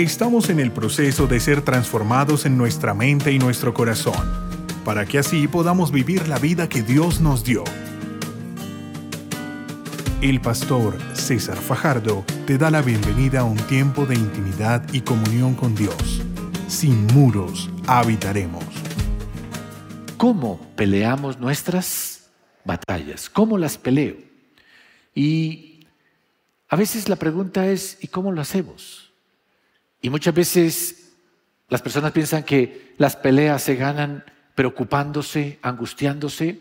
Estamos en el proceso de ser transformados en nuestra mente y nuestro corazón, para que así podamos vivir la vida que Dios nos dio. El pastor César Fajardo te da la bienvenida a un tiempo de intimidad y comunión con Dios. Sin muros habitaremos. ¿Cómo peleamos nuestras batallas? ¿Cómo las peleo? Y a veces la pregunta es, ¿y cómo lo hacemos? Y muchas veces las personas piensan que las peleas se ganan preocupándose, angustiándose,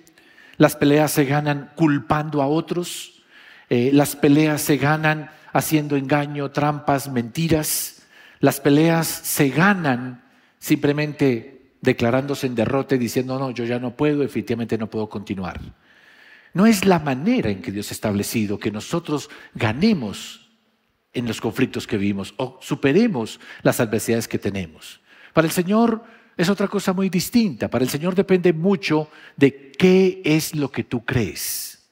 las peleas se ganan culpando a otros, eh, las peleas se ganan haciendo engaño, trampas, mentiras, las peleas se ganan simplemente declarándose en derrota y diciendo, no, yo ya no puedo, efectivamente no puedo continuar. No es la manera en que Dios ha establecido que nosotros ganemos en los conflictos que vivimos o superemos las adversidades que tenemos. Para el Señor es otra cosa muy distinta. Para el Señor depende mucho de qué es lo que tú crees.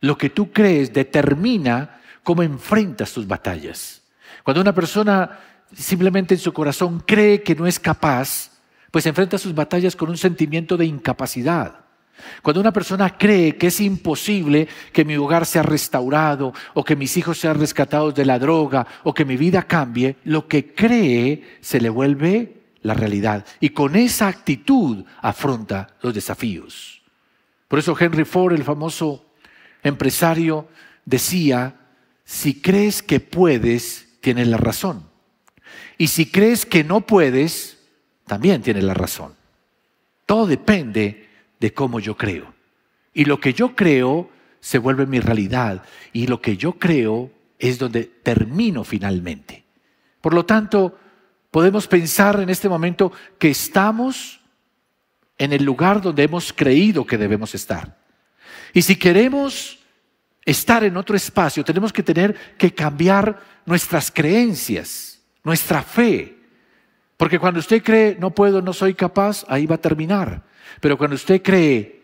Lo que tú crees determina cómo enfrentas tus batallas. Cuando una persona simplemente en su corazón cree que no es capaz, pues enfrenta sus batallas con un sentimiento de incapacidad. Cuando una persona cree que es imposible que mi hogar sea restaurado o que mis hijos sean rescatados de la droga o que mi vida cambie, lo que cree se le vuelve la realidad. Y con esa actitud afronta los desafíos. Por eso Henry Ford, el famoso empresario, decía, si crees que puedes, tienes la razón. Y si crees que no puedes, también tienes la razón. Todo depende de cómo yo creo. Y lo que yo creo se vuelve mi realidad. Y lo que yo creo es donde termino finalmente. Por lo tanto, podemos pensar en este momento que estamos en el lugar donde hemos creído que debemos estar. Y si queremos estar en otro espacio, tenemos que tener que cambiar nuestras creencias, nuestra fe. Porque cuando usted cree, no puedo, no soy capaz, ahí va a terminar. Pero cuando usted cree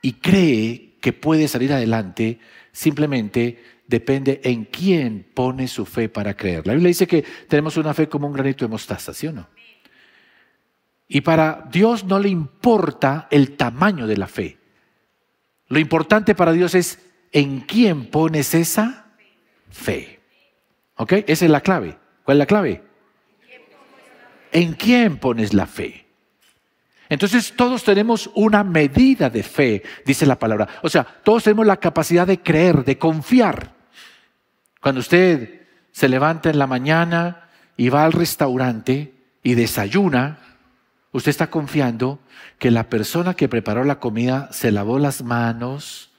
y cree que puede salir adelante, simplemente depende en quién pone su fe para creer. La Biblia dice que tenemos una fe como un granito de mostaza, ¿sí o no? Y para Dios no le importa el tamaño de la fe. Lo importante para Dios es en quién pones esa fe. ¿Ok? Esa es la clave. ¿Cuál es la clave? ¿En quién pones la fe? Entonces todos tenemos una medida de fe, dice la palabra. O sea, todos tenemos la capacidad de creer, de confiar. Cuando usted se levanta en la mañana y va al restaurante y desayuna, usted está confiando que la persona que preparó la comida se lavó las manos,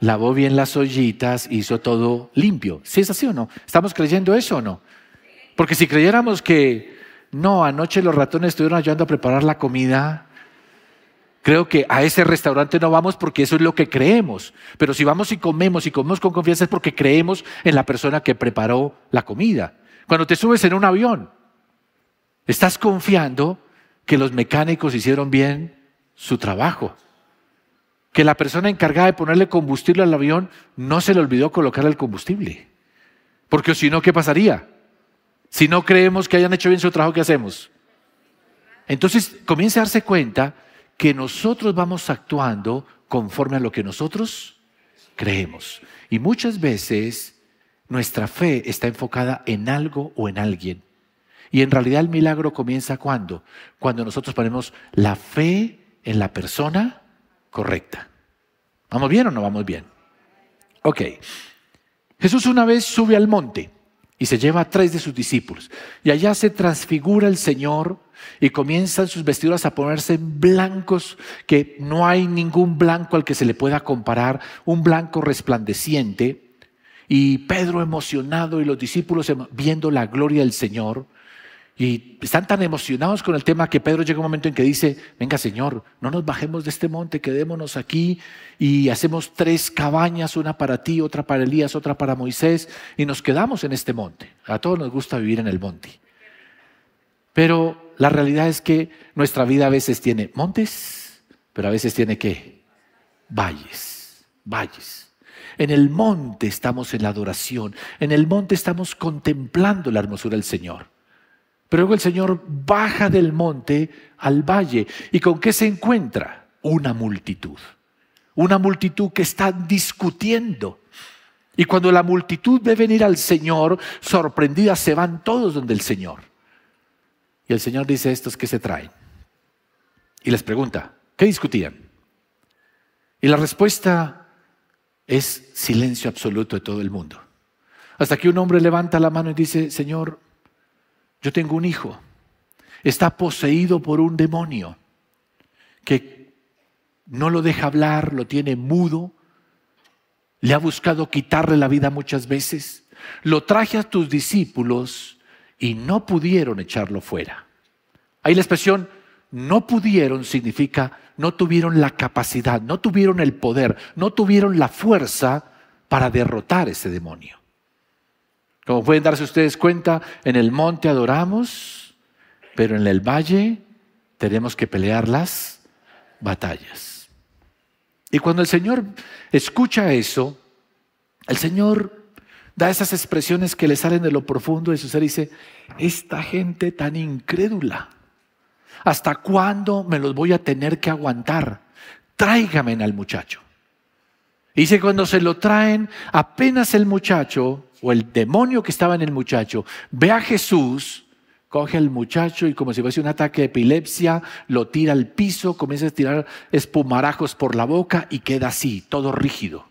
lavó bien las ollitas, hizo todo limpio. ¿Sí es así o no? ¿Estamos creyendo eso o no? Porque si creyéramos que no, anoche los ratones estuvieron ayudando a preparar la comida. Creo que a ese restaurante no vamos porque eso es lo que creemos. Pero si vamos y comemos y comemos con confianza es porque creemos en la persona que preparó la comida. Cuando te subes en un avión, estás confiando que los mecánicos hicieron bien su trabajo. Que la persona encargada de ponerle combustible al avión no se le olvidó colocarle el combustible. Porque si no, ¿qué pasaría? Si no creemos que hayan hecho bien su trabajo, ¿qué hacemos? Entonces comienza a darse cuenta que nosotros vamos actuando conforme a lo que nosotros creemos. Y muchas veces nuestra fe está enfocada en algo o en alguien. Y en realidad el milagro comienza cuando? Cuando nosotros ponemos la fe en la persona correcta. ¿Vamos bien o no vamos bien? Ok. Jesús una vez sube al monte y se lleva a tres de sus discípulos. Y allá se transfigura el Señor y comienzan sus vestiduras a ponerse blancos, que no hay ningún blanco al que se le pueda comparar, un blanco resplandeciente. Y Pedro emocionado y los discípulos viendo la gloria del Señor. Y están tan emocionados con el tema que Pedro llega un momento en que dice, venga Señor, no nos bajemos de este monte, quedémonos aquí y hacemos tres cabañas, una para ti, otra para Elías, otra para Moisés, y nos quedamos en este monte. A todos nos gusta vivir en el monte. Pero la realidad es que nuestra vida a veces tiene montes, pero a veces tiene qué? Valles, valles. En el monte estamos en la adoración, en el monte estamos contemplando la hermosura del Señor. Pero luego el Señor baja del monte al valle. ¿Y con qué se encuentra? Una multitud. Una multitud que está discutiendo. Y cuando la multitud ve venir al Señor, sorprendida, se van todos donde el Señor. Y el Señor dice, estos que se traen. Y les pregunta, ¿qué discutían? Y la respuesta es silencio absoluto de todo el mundo. Hasta que un hombre levanta la mano y dice, Señor, yo tengo un hijo, está poseído por un demonio que no lo deja hablar, lo tiene mudo, le ha buscado quitarle la vida muchas veces, lo traje a tus discípulos y no pudieron echarlo fuera. Ahí la expresión no pudieron significa no tuvieron la capacidad, no tuvieron el poder, no tuvieron la fuerza para derrotar ese demonio. Como pueden darse ustedes cuenta, en el monte adoramos, pero en el valle tenemos que pelear las batallas. Y cuando el Señor escucha eso, el Señor da esas expresiones que le salen de lo profundo de su ser y dice, esta gente tan incrédula, ¿hasta cuándo me los voy a tener que aguantar? Tráigame al muchacho. Dice, cuando se lo traen, apenas el muchacho o el demonio que estaba en el muchacho ve a Jesús, coge al muchacho y como si fuese un ataque de epilepsia, lo tira al piso, comienza a tirar espumarajos por la boca y queda así, todo rígido.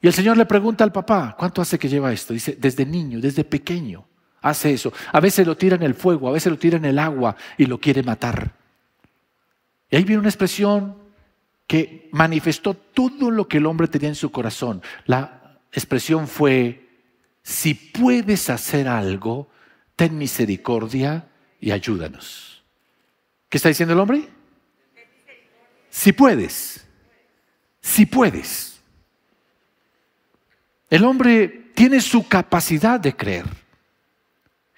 Y el Señor le pregunta al papá, ¿cuánto hace que lleva esto? Dice, desde niño, desde pequeño, hace eso. A veces lo tira en el fuego, a veces lo tira en el agua y lo quiere matar. Y ahí viene una expresión que manifestó todo lo que el hombre tenía en su corazón. La expresión fue, si puedes hacer algo, ten misericordia y ayúdanos. ¿Qué está diciendo el hombre? Si puedes, si puedes. El hombre tiene su capacidad de creer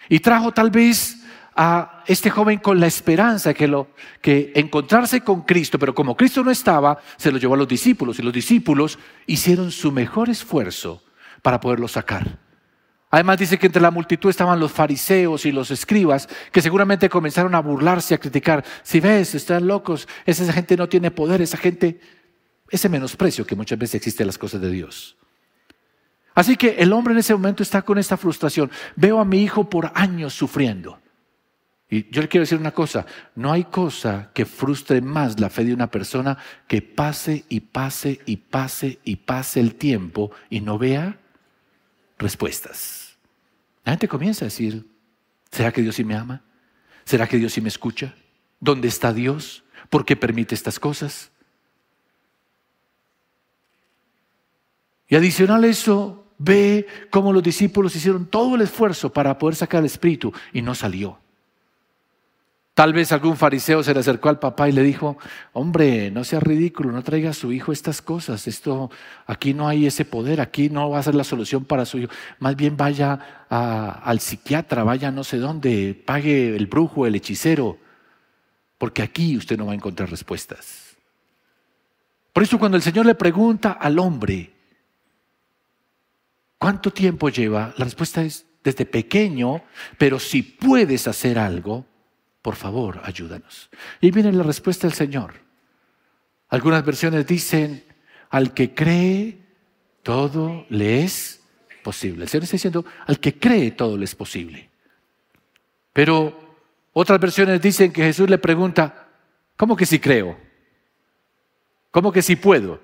y trajo tal vez a este joven con la esperanza que, lo, que encontrarse con Cristo, pero como Cristo no estaba, se lo llevó a los discípulos y los discípulos hicieron su mejor esfuerzo para poderlo sacar. Además dice que entre la multitud estaban los fariseos y los escribas que seguramente comenzaron a burlarse, a criticar. Si ves, están locos, esa gente no tiene poder, esa gente, ese menosprecio que muchas veces existe en las cosas de Dios. Así que el hombre en ese momento está con esta frustración. Veo a mi hijo por años sufriendo. Y yo le quiero decir una cosa, no hay cosa que frustre más la fe de una persona que pase y pase y pase y pase el tiempo y no vea respuestas. La gente comienza a decir, ¿será que Dios sí me ama? ¿Será que Dios sí me escucha? ¿Dónde está Dios? ¿Por qué permite estas cosas? Y adicional a eso, ve cómo los discípulos hicieron todo el esfuerzo para poder sacar el espíritu y no salió. Tal vez algún fariseo se le acercó al papá y le dijo, hombre, no sea ridículo, no traiga a su hijo estas cosas, esto, aquí no hay ese poder, aquí no va a ser la solución para su hijo, más bien vaya al psiquiatra, vaya no sé dónde, pague el brujo, el hechicero, porque aquí usted no va a encontrar respuestas. Por eso cuando el Señor le pregunta al hombre, ¿cuánto tiempo lleva? La respuesta es desde pequeño, pero si puedes hacer algo, por favor, ayúdanos. Y viene la respuesta del Señor. Algunas versiones dicen, al que cree, todo le es posible. El Señor está diciendo, al que cree, todo le es posible. Pero otras versiones dicen que Jesús le pregunta, ¿cómo que si creo? ¿Cómo que si puedo?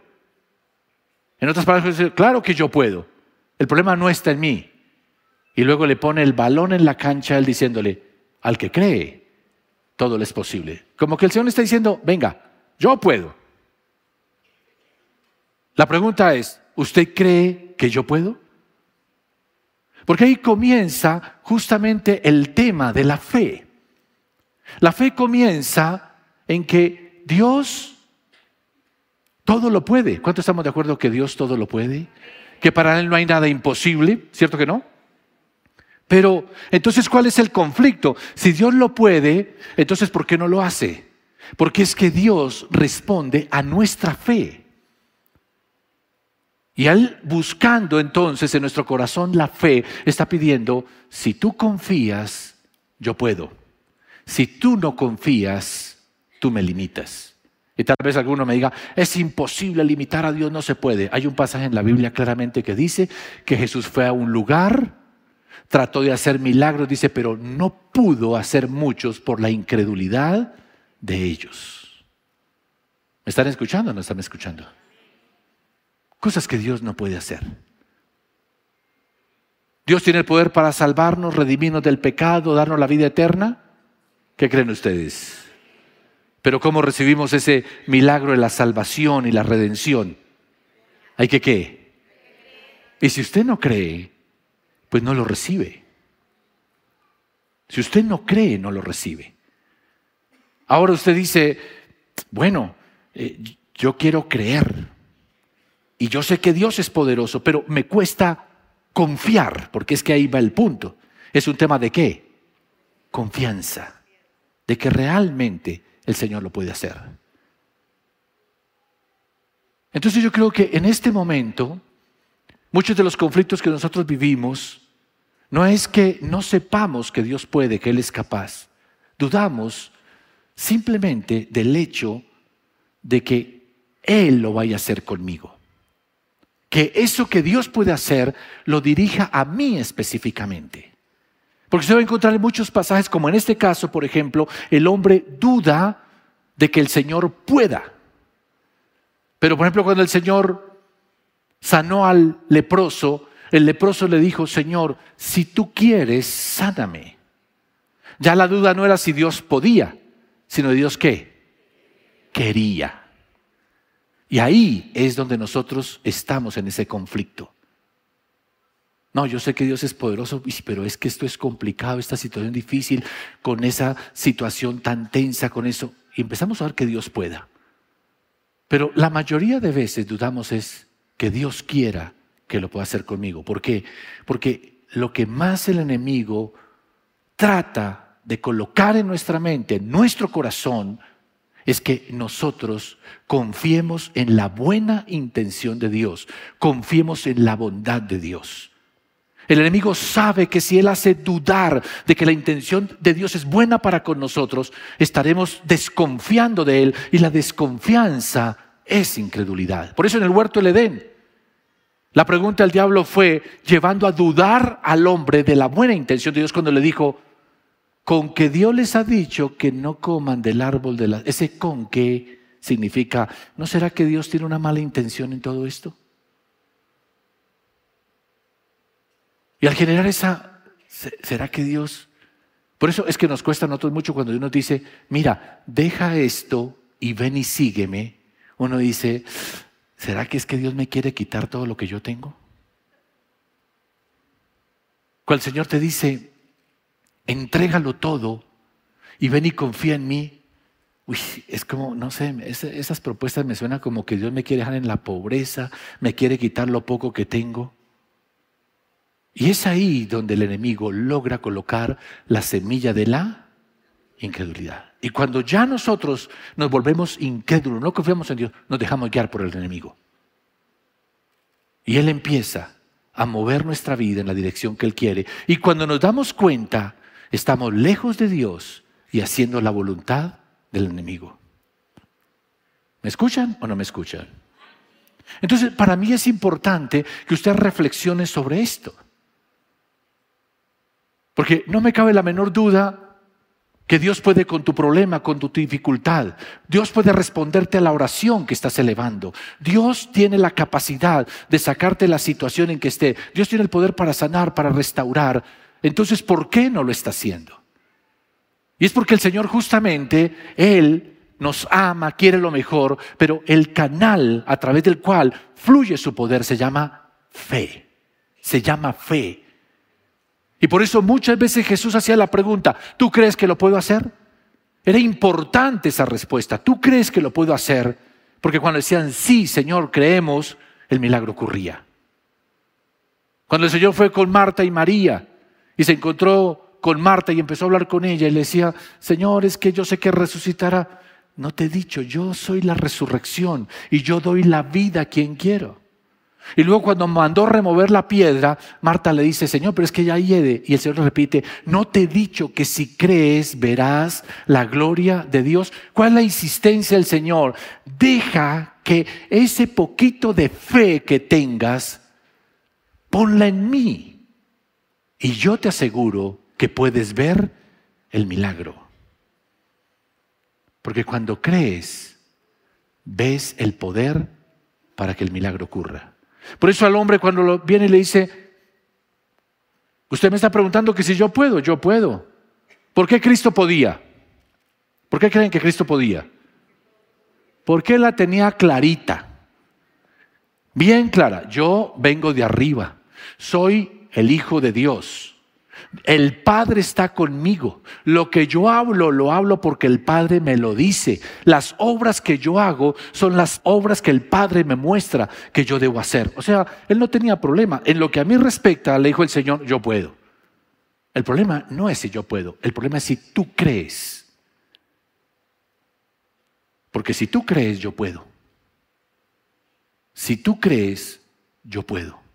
En otras palabras, claro que yo puedo. El problema no está en mí. Y luego le pone el balón en la cancha él diciéndole, al que cree, todo le es posible. Como que el Señor está diciendo, venga, yo puedo. La pregunta es, ¿usted cree que yo puedo? Porque ahí comienza justamente el tema de la fe. La fe comienza en que Dios todo lo puede. ¿Cuánto estamos de acuerdo que Dios todo lo puede? Que para Él no hay nada imposible, ¿cierto que no? Pero entonces, ¿cuál es el conflicto? Si Dios lo puede, entonces, ¿por qué no lo hace? Porque es que Dios responde a nuestra fe. Y Él buscando entonces en nuestro corazón la fe, está pidiendo, si tú confías, yo puedo. Si tú no confías, tú me limitas. Y tal vez alguno me diga, es imposible limitar a Dios, no se puede. Hay un pasaje en la Biblia claramente que dice que Jesús fue a un lugar, trató de hacer milagros, dice, pero no pudo hacer muchos por la incredulidad de ellos. ¿Me están escuchando o no están escuchando? Cosas que Dios no puede hacer. Dios tiene el poder para salvarnos, redimirnos del pecado, darnos la vida eterna. ¿Qué creen ustedes? Pero ¿cómo recibimos ese milagro de la salvación y la redención? Hay que qué? Y si usted no cree, pues no lo recibe. Si usted no cree, no lo recibe. Ahora usted dice, bueno, eh, yo quiero creer. Y yo sé que Dios es poderoso, pero me cuesta confiar, porque es que ahí va el punto. Es un tema de qué? Confianza, de que realmente el Señor lo puede hacer. Entonces yo creo que en este momento, muchos de los conflictos que nosotros vivimos, no es que no sepamos que Dios puede, que Él es capaz. Dudamos simplemente del hecho de que Él lo vaya a hacer conmigo que eso que Dios puede hacer lo dirija a mí específicamente. Porque usted va a encontrar en muchos pasajes, como en este caso, por ejemplo, el hombre duda de que el Señor pueda. Pero, por ejemplo, cuando el Señor sanó al leproso, el leproso le dijo, Señor, si tú quieres, sáname. Ya la duda no era si Dios podía, sino Dios qué? Quería. Y ahí es donde nosotros estamos en ese conflicto. No, yo sé que Dios es poderoso, pero es que esto es complicado, esta situación difícil, con esa situación tan tensa, con eso. Y empezamos a ver que Dios pueda. Pero la mayoría de veces dudamos es que Dios quiera que lo pueda hacer conmigo. ¿Por qué? Porque lo que más el enemigo trata de colocar en nuestra mente, en nuestro corazón, es que nosotros confiemos en la buena intención de Dios, confiemos en la bondad de Dios. El enemigo sabe que si él hace dudar de que la intención de Dios es buena para con nosotros, estaremos desconfiando de él y la desconfianza es incredulidad. Por eso en el huerto del Edén, la pregunta del diablo fue llevando a dudar al hombre de la buena intención de Dios cuando le dijo, con que Dios les ha dicho que no coman del árbol de la... Ese con que significa, ¿no será que Dios tiene una mala intención en todo esto? Y al generar esa, ¿será que Dios... Por eso es que nos cuesta a nosotros mucho cuando Dios nos dice, mira, deja esto y ven y sígueme. Uno dice, ¿será que es que Dios me quiere quitar todo lo que yo tengo? Cuando el Señor te dice, entrégalo todo y ven y confía en mí. Uy, es como, no sé, esas propuestas me suenan como que Dios me quiere dejar en la pobreza, me quiere quitar lo poco que tengo. Y es ahí donde el enemigo logra colocar la semilla de la incredulidad. Y cuando ya nosotros nos volvemos incrédulos, no confiamos en Dios, nos dejamos guiar por el enemigo. Y Él empieza a mover nuestra vida en la dirección que Él quiere. Y cuando nos damos cuenta, estamos lejos de Dios y haciendo la voluntad del enemigo. ¿Me escuchan o no me escuchan? Entonces, para mí es importante que usted reflexione sobre esto. Porque no me cabe la menor duda que Dios puede con tu problema, con tu dificultad. Dios puede responderte a la oración que estás elevando. Dios tiene la capacidad de sacarte la situación en que esté. Dios tiene el poder para sanar, para restaurar. Entonces, ¿por qué no lo está haciendo? Y es porque el Señor justamente, Él nos ama, quiere lo mejor, pero el canal a través del cual fluye su poder se llama fe. Se llama fe. Y por eso muchas veces Jesús hacía la pregunta, ¿tú crees que lo puedo hacer? Era importante esa respuesta, ¿tú crees que lo puedo hacer? Porque cuando decían, sí, Señor, creemos, el milagro ocurría. Cuando el Señor fue con Marta y María, y se encontró con Marta y empezó a hablar con ella y le decía, Señor, es que yo sé que resucitará. No te he dicho, yo soy la resurrección y yo doy la vida a quien quiero. Y luego cuando mandó remover la piedra, Marta le dice, Señor, pero es que ya hiede. Y el Señor le repite, no te he dicho que si crees verás la gloria de Dios. ¿Cuál es la insistencia del Señor? Deja que ese poquito de fe que tengas, ponla en mí. Y yo te aseguro que puedes ver el milagro. Porque cuando crees, ves el poder para que el milagro ocurra. Por eso al hombre cuando lo viene y le dice, usted me está preguntando que si yo puedo, yo puedo. ¿Por qué Cristo podía? ¿Por qué creen que Cristo podía? Porque la tenía clarita, bien clara. Yo vengo de arriba, soy el Hijo de Dios. El Padre está conmigo. Lo que yo hablo, lo hablo porque el Padre me lo dice. Las obras que yo hago son las obras que el Padre me muestra que yo debo hacer. O sea, él no tenía problema. En lo que a mí respecta, le dijo el Señor, yo puedo. El problema no es si yo puedo, el problema es si tú crees. Porque si tú crees, yo puedo. Si tú crees, yo puedo.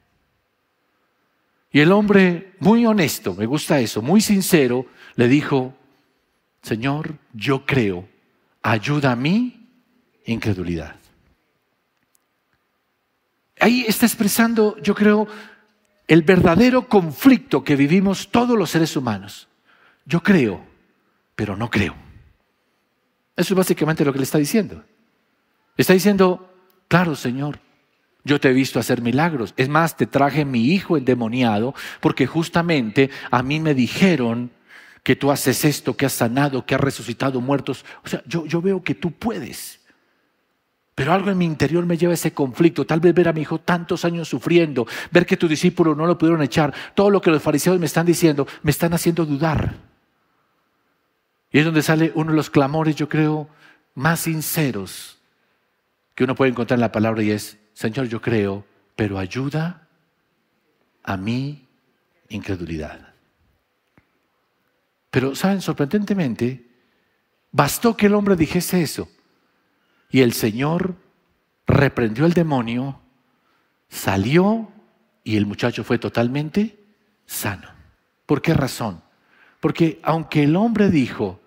Y el hombre, muy honesto, me gusta eso, muy sincero, le dijo, Señor, yo creo, ayuda a mi incredulidad. Ahí está expresando, yo creo, el verdadero conflicto que vivimos todos los seres humanos. Yo creo, pero no creo. Eso es básicamente lo que le está diciendo. Está diciendo, claro, Señor, yo te he visto hacer milagros. Es más, te traje mi hijo endemoniado porque justamente a mí me dijeron que tú haces esto, que has sanado, que has resucitado muertos. O sea, yo, yo veo que tú puedes. Pero algo en mi interior me lleva a ese conflicto. Tal vez ver a mi hijo tantos años sufriendo, ver que tu discípulo no lo pudieron echar, todo lo que los fariseos me están diciendo, me están haciendo dudar. Y es donde sale uno de los clamores, yo creo, más sinceros que uno puede encontrar en la palabra y es, Señor, yo creo, pero ayuda a mi incredulidad. Pero, ¿saben? Sorprendentemente, bastó que el hombre dijese eso. Y el Señor reprendió al demonio, salió y el muchacho fue totalmente sano. ¿Por qué razón? Porque aunque el hombre dijo,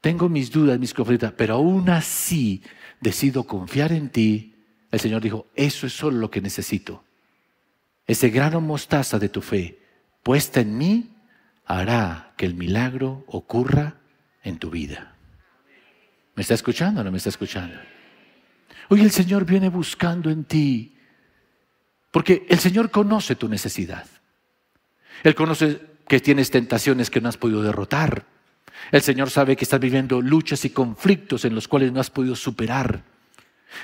tengo mis dudas, mis conflictos, pero aún así decido confiar en ti, el Señor dijo, eso es solo lo que necesito. Ese grano mostaza de tu fe puesta en mí hará que el milagro ocurra en tu vida. ¿Me está escuchando o no me está escuchando? Hoy el Señor viene buscando en ti, porque el Señor conoce tu necesidad. Él conoce que tienes tentaciones que no has podido derrotar. El Señor sabe que estás viviendo luchas y conflictos en los cuales no has podido superar.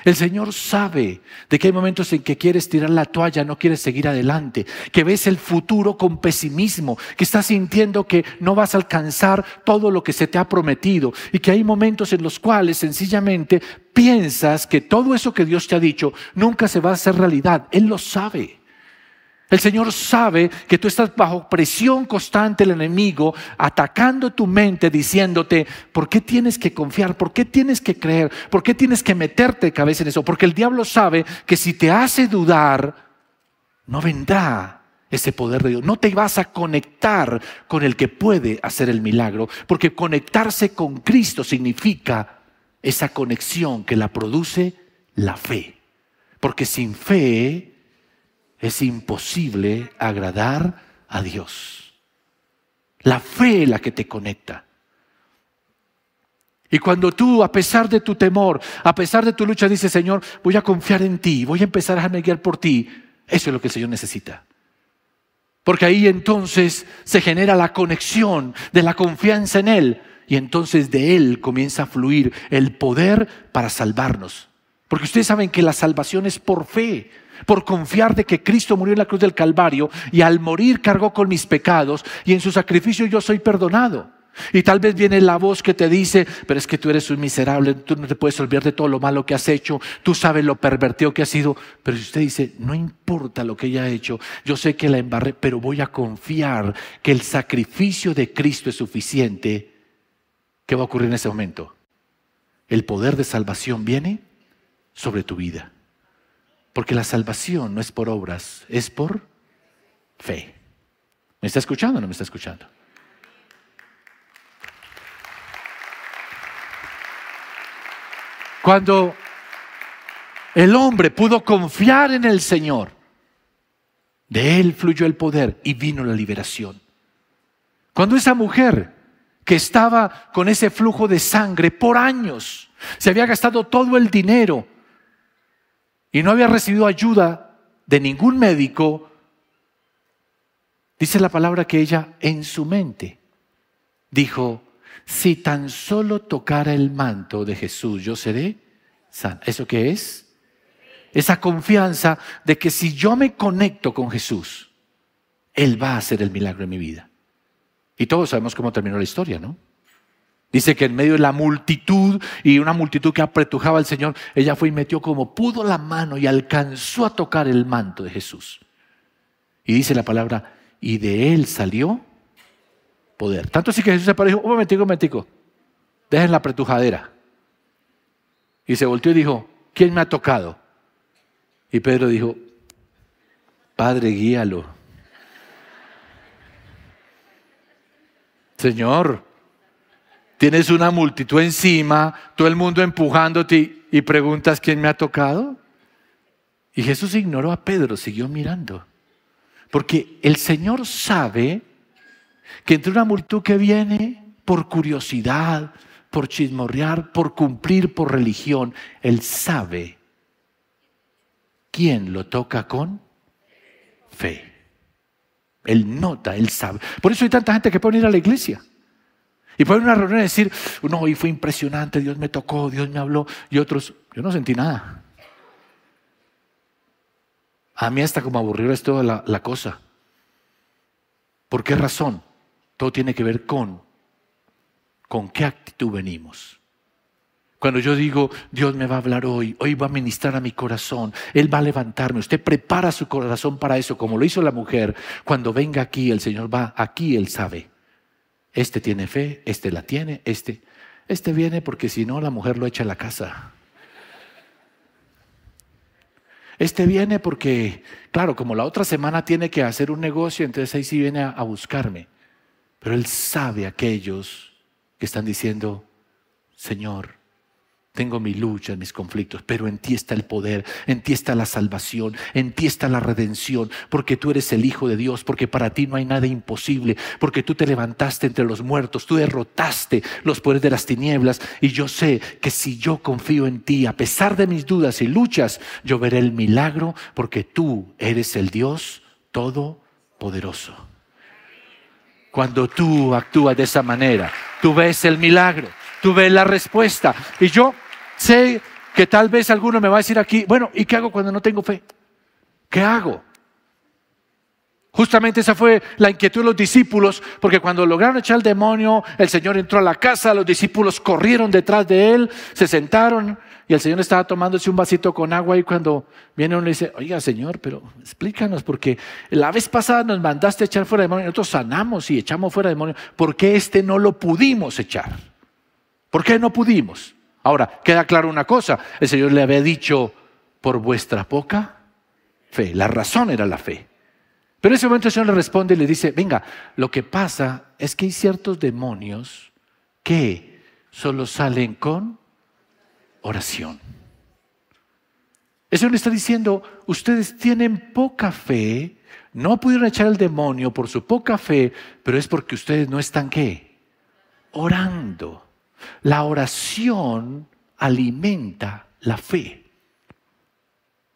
El Señor sabe de que hay momentos en que quieres tirar la toalla, no quieres seguir adelante, que ves el futuro con pesimismo, que estás sintiendo que no vas a alcanzar todo lo que se te ha prometido y que hay momentos en los cuales sencillamente piensas que todo eso que Dios te ha dicho nunca se va a hacer realidad. Él lo sabe. El Señor sabe que tú estás bajo presión constante del enemigo, atacando tu mente, diciéndote, ¿por qué tienes que confiar? ¿Por qué tienes que creer? ¿Por qué tienes que meterte de cabeza en eso? Porque el diablo sabe que si te hace dudar, no vendrá ese poder de Dios. No te vas a conectar con el que puede hacer el milagro, porque conectarse con Cristo significa esa conexión que la produce la fe. Porque sin fe es imposible agradar a Dios. La fe es la que te conecta. Y cuando tú, a pesar de tu temor, a pesar de tu lucha, dices, Señor, voy a confiar en ti, voy a empezar a dejarme guiar por ti, eso es lo que el Señor necesita. Porque ahí entonces se genera la conexión de la confianza en Él. Y entonces de Él comienza a fluir el poder para salvarnos. Porque ustedes saben que la salvación es por fe por confiar de que Cristo murió en la cruz del Calvario y al morir cargó con mis pecados y en su sacrificio yo soy perdonado. Y tal vez viene la voz que te dice, pero es que tú eres un miserable, tú no te puedes olvidar de todo lo malo que has hecho, tú sabes lo pervertido que has sido. Pero si usted dice, no importa lo que ella ha hecho, yo sé que la embarré, pero voy a confiar que el sacrificio de Cristo es suficiente, ¿qué va a ocurrir en ese momento? El poder de salvación viene sobre tu vida. Porque la salvación no es por obras, es por fe. ¿Me está escuchando o no me está escuchando? Cuando el hombre pudo confiar en el Señor, de él fluyó el poder y vino la liberación. Cuando esa mujer que estaba con ese flujo de sangre por años, se había gastado todo el dinero y no había recibido ayuda de ningún médico, dice la palabra que ella en su mente dijo, si tan solo tocara el manto de Jesús, yo seré sana. ¿Eso qué es? Esa confianza de que si yo me conecto con Jesús, Él va a hacer el milagro en mi vida. Y todos sabemos cómo terminó la historia, ¿no? Dice que en medio de la multitud y una multitud que apretujaba al Señor, ella fue y metió como pudo la mano y alcanzó a tocar el manto de Jesús. Y dice la palabra, y de él salió poder. Tanto así que Jesús se paró y dijo, un momentico, un momentico, dejen la pretujadera. Y se volteó y dijo, ¿quién me ha tocado? Y Pedro dijo, Padre, guíalo. Señor, tienes una multitud encima, todo el mundo empujándote y preguntas quién me ha tocado. Y Jesús ignoró a Pedro, siguió mirando. Porque el Señor sabe que entre una multitud que viene por curiosidad, por chismorrear, por cumplir por religión, Él sabe quién lo toca con fe. Él nota, Él sabe. Por eso hay tanta gente que puede ir a la iglesia. Y puede una reunión y decir, no, hoy fue impresionante, Dios me tocó, Dios me habló. Y otros, yo no sentí nada. A mí hasta como aburrido es toda la, la cosa. ¿Por qué razón? Todo tiene que ver con con qué actitud venimos. Cuando yo digo, Dios me va a hablar hoy, hoy va a ministrar a mi corazón, Él va a levantarme, usted prepara su corazón para eso, como lo hizo la mujer. Cuando venga aquí, el Señor va, aquí Él sabe. Este tiene fe, este la tiene, este, este viene porque si no la mujer lo echa a la casa. Este viene porque, claro, como la otra semana tiene que hacer un negocio, entonces ahí sí viene a, a buscarme. Pero Él sabe aquellos que están diciendo, Señor, tengo mi lucha, mis conflictos, pero en ti está el poder, en ti está la salvación, en ti está la redención, porque tú eres el Hijo de Dios, porque para ti no hay nada imposible, porque tú te levantaste entre los muertos, tú derrotaste los poderes de las tinieblas, y yo sé que si yo confío en ti, a pesar de mis dudas y luchas, yo veré el milagro, porque tú eres el Dios Todopoderoso. Cuando tú actúas de esa manera, tú ves el milagro, tú ves la respuesta. Y yo sé que tal vez alguno me va a decir aquí, bueno, ¿y qué hago cuando no tengo fe? ¿Qué hago? Justamente esa fue la inquietud de los discípulos, porque cuando lograron echar al demonio, el Señor entró a la casa, los discípulos corrieron detrás de él, se sentaron y el Señor estaba tomándose un vasito con agua y cuando viene uno le dice, oiga Señor, pero explícanos, porque la vez pasada nos mandaste echar fuera demonio, nosotros sanamos y echamos fuera demonio, ¿por qué este no lo pudimos echar? ¿Por qué no pudimos? Ahora, queda claro una cosa, el Señor le había dicho, por vuestra poca fe, la razón era la fe. Pero en ese momento el Señor le responde y le dice, venga, lo que pasa es que hay ciertos demonios que solo salen con oración. Eso le está diciendo, ustedes tienen poca fe, no pudieron echar el demonio por su poca fe, pero es porque ustedes no están qué? Orando. La oración alimenta la fe.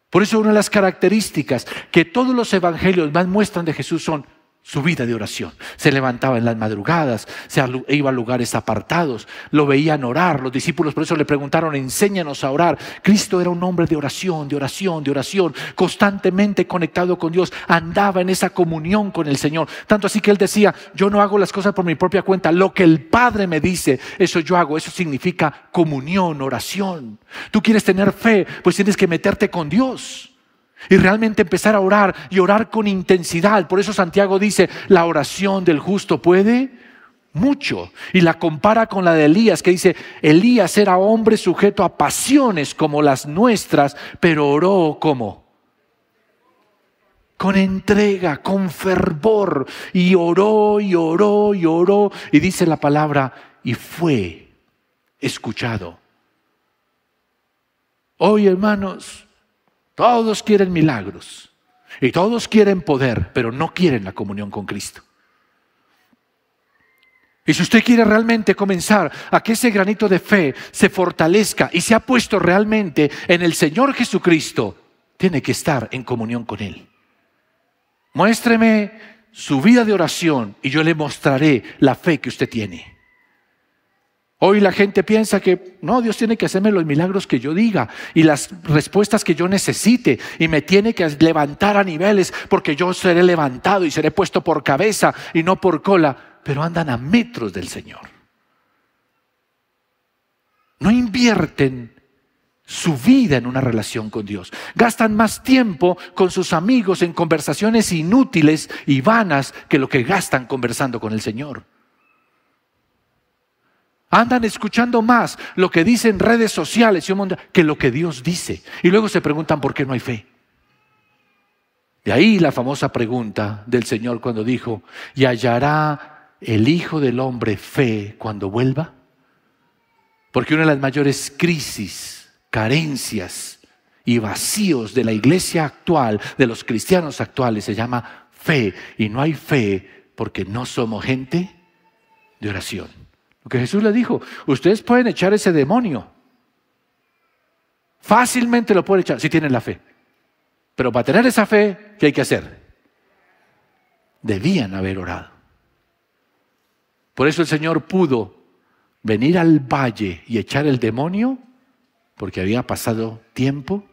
Por eso una de las características que todos los evangelios más muestran de Jesús son su vida de oración. Se levantaba en las madrugadas, se iba a lugares apartados, lo veían orar. Los discípulos por eso le preguntaron, enséñanos a orar. Cristo era un hombre de oración, de oración, de oración, constantemente conectado con Dios, andaba en esa comunión con el Señor. Tanto así que él decía, yo no hago las cosas por mi propia cuenta, lo que el Padre me dice, eso yo hago. Eso significa comunión, oración. Tú quieres tener fe, pues tienes que meterte con Dios y realmente empezar a orar y orar con intensidad. Por eso Santiago dice, la oración del justo puede mucho. Y la compara con la de Elías, que dice, Elías era hombre sujeto a pasiones como las nuestras, pero oró como con entrega, con fervor, y oró y oró y oró, y dice la palabra, y fue escuchado. Hoy, hermanos, todos quieren milagros y todos quieren poder, pero no quieren la comunión con Cristo. Y si usted quiere realmente comenzar a que ese granito de fe se fortalezca y se ha puesto realmente en el Señor Jesucristo, tiene que estar en comunión con Él. Muéstreme su vida de oración y yo le mostraré la fe que usted tiene. Hoy la gente piensa que no, Dios tiene que hacerme los milagros que yo diga y las respuestas que yo necesite y me tiene que levantar a niveles porque yo seré levantado y seré puesto por cabeza y no por cola pero andan a metros del Señor. No invierten su vida en una relación con Dios. Gastan más tiempo con sus amigos en conversaciones inútiles y vanas que lo que gastan conversando con el Señor. Andan escuchando más lo que dicen redes sociales que lo que Dios dice. Y luego se preguntan por qué no hay fe. De ahí la famosa pregunta del Señor cuando dijo, ¿y hallará el Hijo del Hombre fe cuando vuelva? Porque una de las mayores crisis, carencias y vacíos de la iglesia actual, de los cristianos actuales, se llama fe. Y no hay fe porque no somos gente de oración. Lo que Jesús le dijo, ustedes pueden echar ese demonio. Fácilmente lo pueden echar si tienen la fe. Pero para tener esa fe, ¿qué hay que hacer? Debían haber orado. Por eso el Señor pudo venir al valle y echar el demonio, porque había pasado tiempo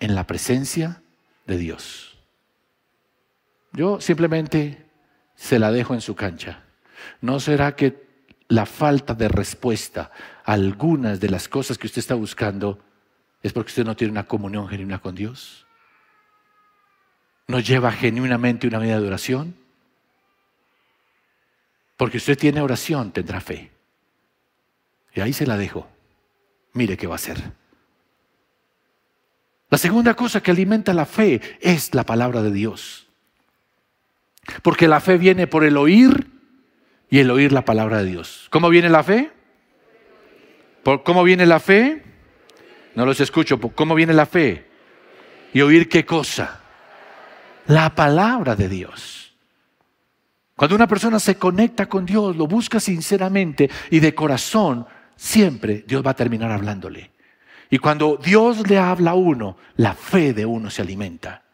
en la presencia de Dios. Yo simplemente se la dejo en su cancha. ¿No será que la falta de respuesta a algunas de las cosas que usted está buscando es porque usted no tiene una comunión genuina con Dios? ¿No lleva genuinamente una vida de oración? Porque usted tiene oración, tendrá fe. Y ahí se la dejo. Mire qué va a hacer. La segunda cosa que alimenta la fe es la palabra de Dios. Porque la fe viene por el oír y el oír la palabra de Dios. ¿Cómo viene la fe? ¿Por ¿Cómo viene la fe? No los escucho. ¿Cómo viene la fe? ¿Y oír qué cosa? La palabra de Dios. Cuando una persona se conecta con Dios, lo busca sinceramente y de corazón, siempre Dios va a terminar hablándole. Y cuando Dios le habla a uno, la fe de uno se alimenta.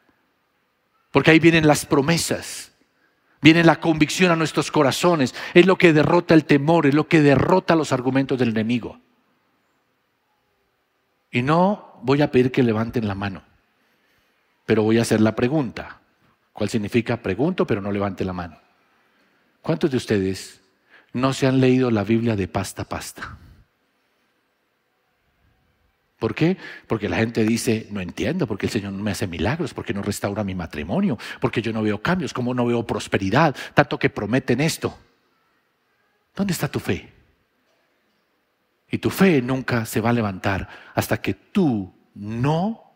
Porque ahí vienen las promesas, viene la convicción a nuestros corazones, es lo que derrota el temor, es lo que derrota los argumentos del enemigo. Y no voy a pedir que levanten la mano, pero voy a hacer la pregunta. ¿Cuál significa pregunto, pero no levante la mano? ¿Cuántos de ustedes no se han leído la Biblia de pasta a pasta? ¿Por qué? Porque la gente dice, no entiendo, porque el Señor no me hace milagros, porque no restaura mi matrimonio, porque yo no veo cambios, como no veo prosperidad, tanto que prometen esto. ¿Dónde está tu fe? Y tu fe nunca se va a levantar hasta que tú no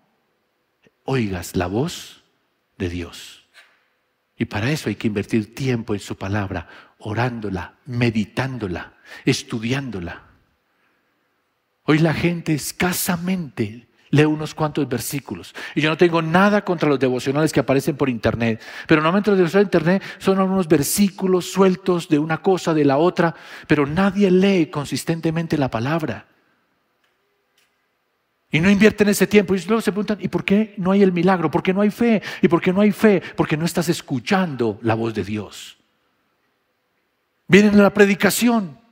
oigas la voz de Dios. Y para eso hay que invertir tiempo en su palabra, orándola, meditándola, estudiándola. Hoy la gente escasamente lee unos cuantos versículos. Y yo no tengo nada contra los devocionales que aparecen por internet, pero normalmente los devocionales de internet son unos versículos sueltos de una cosa, de la otra, pero nadie lee consistentemente la palabra. Y no invierten ese tiempo. Y luego se preguntan, ¿y por qué no hay el milagro? ¿Por qué no hay fe? ¿Y por qué no hay fe? Porque no estás escuchando la voz de Dios. Vienen a la predicación.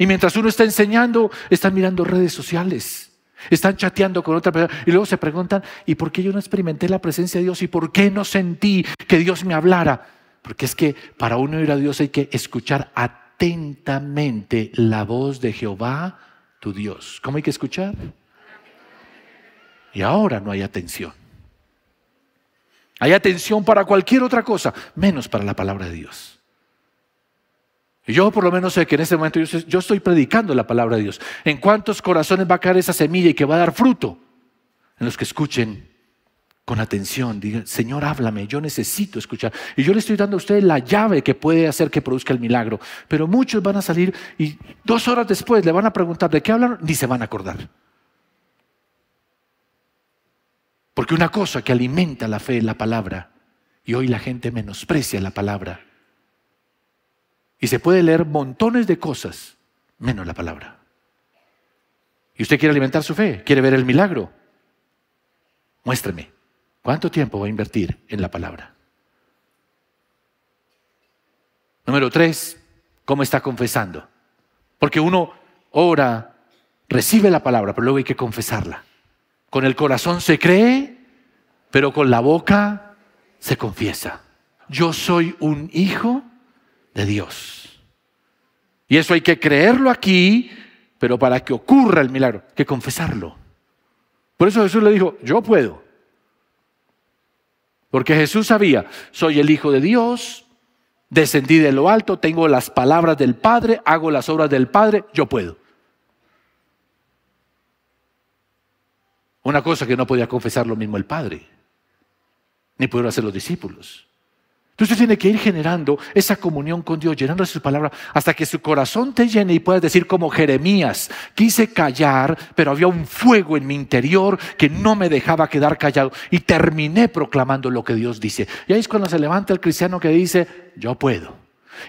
Y mientras uno está enseñando, están mirando redes sociales. Están chateando con otra persona. Y luego se preguntan, ¿y por qué yo no experimenté la presencia de Dios? ¿Y por qué no sentí que Dios me hablara? Porque es que para uno ir a Dios hay que escuchar atentamente la voz de Jehová, tu Dios. ¿Cómo hay que escuchar? Y ahora no hay atención. Hay atención para cualquier otra cosa, menos para la palabra de Dios. Y yo por lo menos sé que en este momento yo, estoy predicando la palabra de Dios. ¿En cuántos corazones va a caer esa semilla y que va a dar fruto? En los que escuchen con atención. Diga, Señor, háblame, yo necesito escuchar. Y yo le estoy dando a usted la llave que puede hacer que produzca el milagro. Pero muchos van a salir y dos horas después le van a preguntar de qué hablan, ni se van a acordar. Porque una cosa que alimenta la fe es la palabra. Y hoy la gente menosprecia la palabra. Y se puede leer montones de cosas, menos la palabra. ¿Y usted quiere alimentar su fe? ¿Quiere ver el milagro? Muéstreme. ¿Cuánto tiempo va a invertir en la palabra? Número tres, ¿cómo está confesando? Porque uno ora, recibe la palabra, pero luego hay que confesarla. Con el corazón se cree, pero con la boca se confiesa. Yo soy un hijo de Dios. Y eso hay que creerlo aquí, pero para que ocurra el milagro, hay que confesarlo. Por eso Jesús le dijo, yo puedo. Porque Jesús sabía, soy el Hijo de Dios, descendí de lo alto, tengo las palabras del Padre, hago las obras del Padre, yo puedo. Una cosa que no podía confesar lo mismo el Padre, ni pudieron hacer los discípulos. Entonces usted tiene que ir generando esa comunión con Dios, llenando su palabra, hasta que su corazón te llene y puedas decir como Jeremías, quise callar, pero había un fuego en mi interior que no me dejaba quedar callado y terminé proclamando lo que Dios dice. Y ahí es cuando se levanta el cristiano que dice, yo puedo.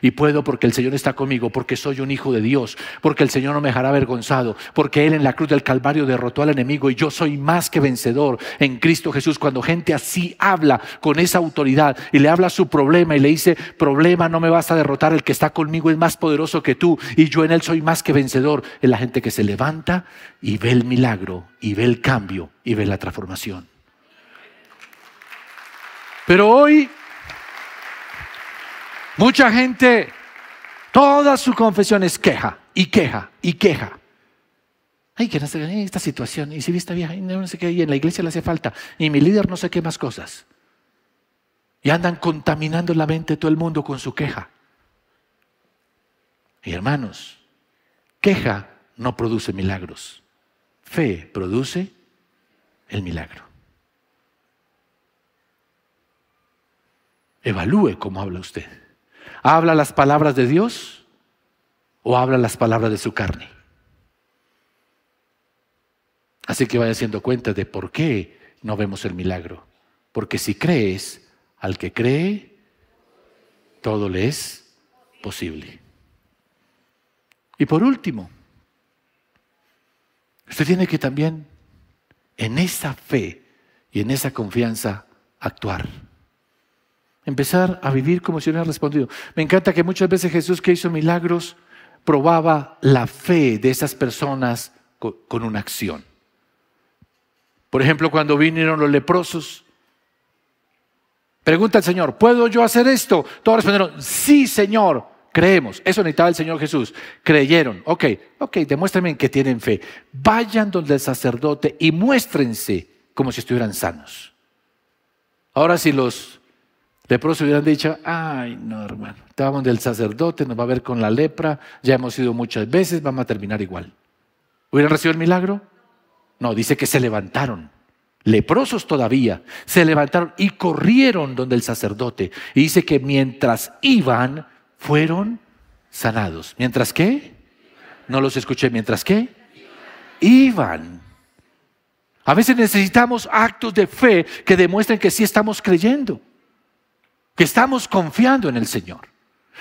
Y puedo porque el Señor está conmigo, porque soy un hijo de Dios, porque el Señor no me dejará avergonzado, porque Él en la cruz del Calvario derrotó al enemigo y yo soy más que vencedor en Cristo Jesús. Cuando gente así habla con esa autoridad y le habla su problema y le dice, problema no me vas a derrotar, el que está conmigo es más poderoso que tú y yo en Él soy más que vencedor, es la gente que se levanta y ve el milagro y ve el cambio y ve la transformación. Pero hoy Mucha gente, toda su confesión es queja y queja y queja. Ay, que no sé, esta situación, y si viste vieja, y no sé qué, y en la iglesia le hace falta, y mi líder no sé qué más cosas. Y andan contaminando la mente de todo el mundo con su queja. Y hermanos, queja no produce milagros. Fe produce el milagro. Evalúe cómo habla usted. ¿Habla las palabras de Dios o habla las palabras de su carne? Así que vaya haciendo cuenta de por qué no vemos el milagro. Porque si crees, al que cree, todo le es posible. Y por último, usted tiene que también en esa fe y en esa confianza actuar. Empezar a vivir como si hubiera respondido. Me encanta que muchas veces Jesús que hizo milagros probaba la fe de esas personas con una acción. Por ejemplo, cuando vinieron los leprosos, pregunta al Señor, ¿puedo yo hacer esto? Todos respondieron, sí, Señor, creemos. Eso necesitaba el Señor Jesús. Creyeron. Ok, ok, demuéstrenme que tienen fe. Vayan donde el sacerdote y muéstrense como si estuvieran sanos. Ahora, si los leprosos hubieran dicho, ay, no, hermano, estábamos del sacerdote, nos va a ver con la lepra, ya hemos ido muchas veces, vamos a terminar igual. ¿Hubieran recibido el milagro? No, dice que se levantaron, leprosos todavía, se levantaron y corrieron donde el sacerdote. Y dice que mientras iban, fueron sanados. ¿Mientras qué? No los escuché, ¿mientras qué? Iban. A veces necesitamos actos de fe que demuestren que sí estamos creyendo que estamos confiando en el Señor.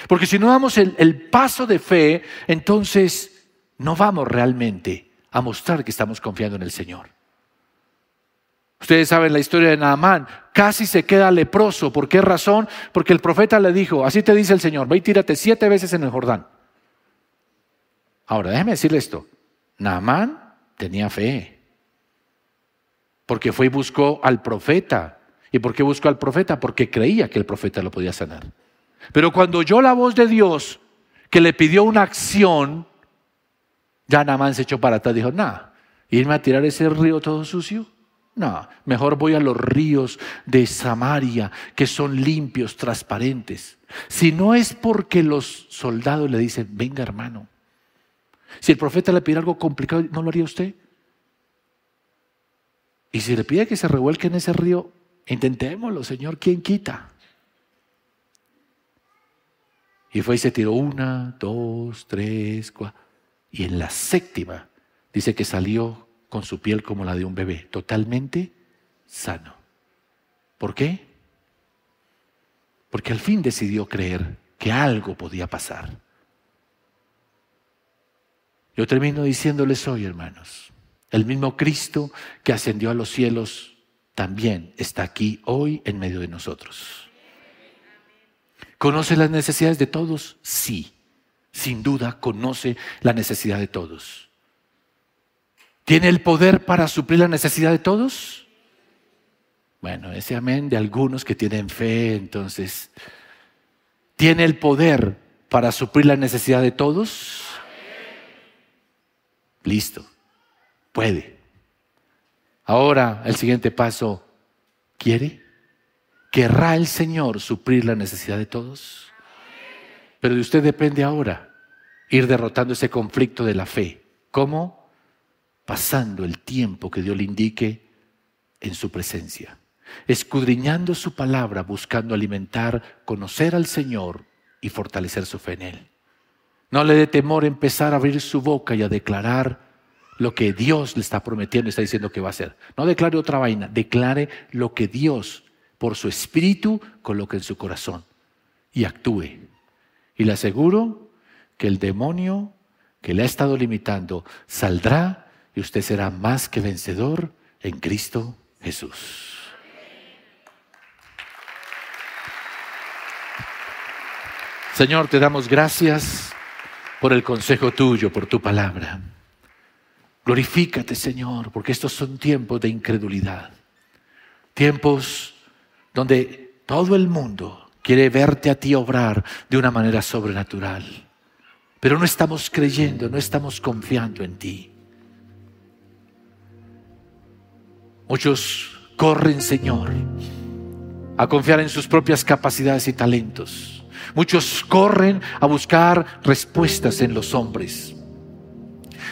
Porque si no damos el, paso de fe, entonces no vamos realmente a mostrar que estamos confiando en el Señor. Ustedes saben la historia de Naamán, casi se queda leproso. ¿Por qué razón? Porque el profeta le dijo, así te dice el Señor, ve y tírate siete veces en el Jordán. Ahora, déjeme decirle esto, Naamán tenía fe, porque fue y buscó al profeta ¿Y por qué buscó al profeta? Porque creía que el profeta lo podía sanar. Pero cuando oyó la voz de Dios que le pidió una acción, ya Namán se echó para atrás. Dijo, nada, irme a tirar ese río todo sucio. No, mejor voy a los ríos de Samaria que son limpios, transparentes. Si no es porque los soldados le dicen, venga hermano, si el profeta le pide algo complicado, ¿no lo haría usted? Y si le pide que se revuelque en ese río, intentémoslo, Señor, ¿quién quita? Y fue y se tiró una, dos, tres, cuatro. Y en la séptima dice que salió con su piel como la de un bebé, totalmente sano. ¿Por qué? Porque al fin decidió creer que algo podía pasar. Yo termino diciéndoles hoy, hermanos, el mismo Cristo que ascendió a los cielos también está aquí hoy en medio de nosotros. ¿Conoce las necesidades de todos? Sí, sin duda conoce la necesidad de todos. ¿Tiene el poder para suplir la necesidad de todos? Bueno, ese amén de algunos que tienen fe, entonces, ¿tiene el poder para suplir la necesidad de todos? Listo, puede. Ahora, el siguiente paso, ¿quiere? ¿Querrá el Señor suplir la necesidad de todos? Pero de usted depende ahora ir derrotando ese conflicto de la fe. ¿Cómo? Pasando el tiempo que Dios le indique en su presencia escudriñando su palabra, buscando alimentar, conocer al Señor y fortalecer su fe en Él. No le dé temor empezar a abrir su boca y a declarar lo que Dios le está prometiendo está diciendo que va a hacer. No declare otra vaina, declare lo que Dios por su espíritu coloque en su corazón y actúe. Y le aseguro que el demonio que le ha estado limitando saldrá y usted será más que vencedor en Cristo Jesús. Señor, te damos gracias por el consejo tuyo, por tu palabra. Glorifícate, Señor, porque estos son tiempos de incredulidad. Tiempos donde todo el mundo quiere verte a ti obrar de una manera sobrenatural. Pero no estamos creyendo, no estamos confiando en ti. Muchos corren, Señor, a confiar en sus propias capacidades y talentos Muchos corren a buscar respuestas en los hombres.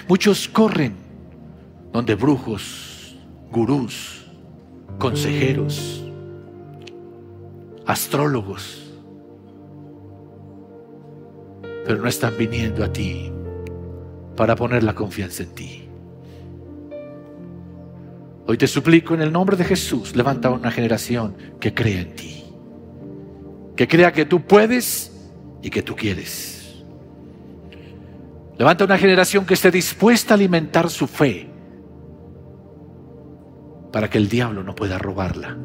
Muchos corren donde brujos, gurús, consejeros, astrólogos, pero no están viniendo a ti para poner la confianza en ti. Hoy te suplico en el nombre de Jesús, levanta una generación que crea en ti que crea que tú puedes y que tú quieres. Levanta una generación que esté dispuesta a alimentar su fe para que el diablo no pueda robarla.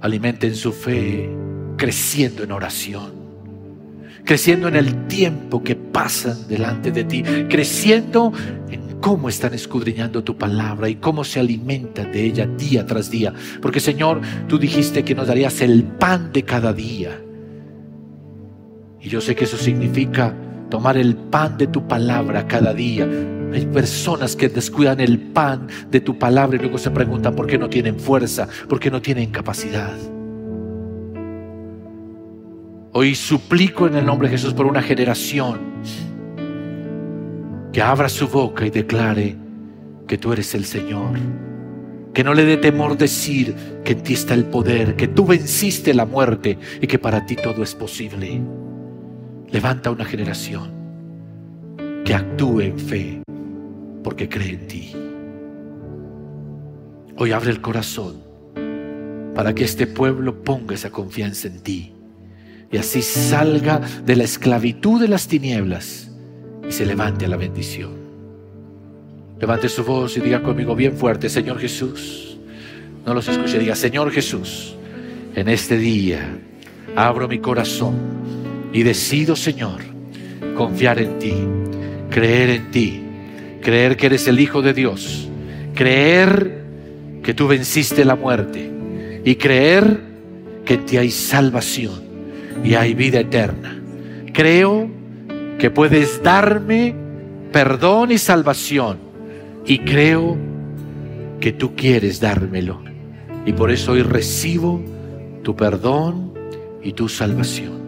Alimenten su fe creciendo en oración, creciendo en el tiempo que pasan delante de ti, creciendo en cómo están escudriñando tu palabra y cómo se alimentan de ella día tras día. Porque Señor, tú dijiste que nos darías el pan de cada día. Y yo sé que eso significa tomar el pan de tu palabra cada día. Hay personas que descuidan el pan de tu palabra y luego se preguntan por qué no tienen fuerza, por qué no tienen capacidad. Hoy suplico en el nombre de Jesús por una generación que abra su boca y declare que tú eres el Señor. Que no le dé temor decir que en ti está el poder, que tú venciste la muerte y que para ti todo es posible. Levanta una generación que actúe en fe porque cree en ti. Hoy abre el corazón para que este pueblo ponga esa confianza en ti y así salga de la esclavitud de las tinieblas y se levante a la bendición. Levante su voz y diga conmigo bien fuerte, Señor Jesús. No los escuche, diga, Señor Jesús, en este día abro mi corazón y decido, Señor, confiar en ti, creer en ti, creer que eres el Hijo de Dios, creer que tú venciste la muerte y creer que en ti hay salvación y hay vida eterna. Creo que puedes darme perdón y salvación. Y creo que tú quieres dármelo. Y por eso hoy recibo tu perdón y tu salvación.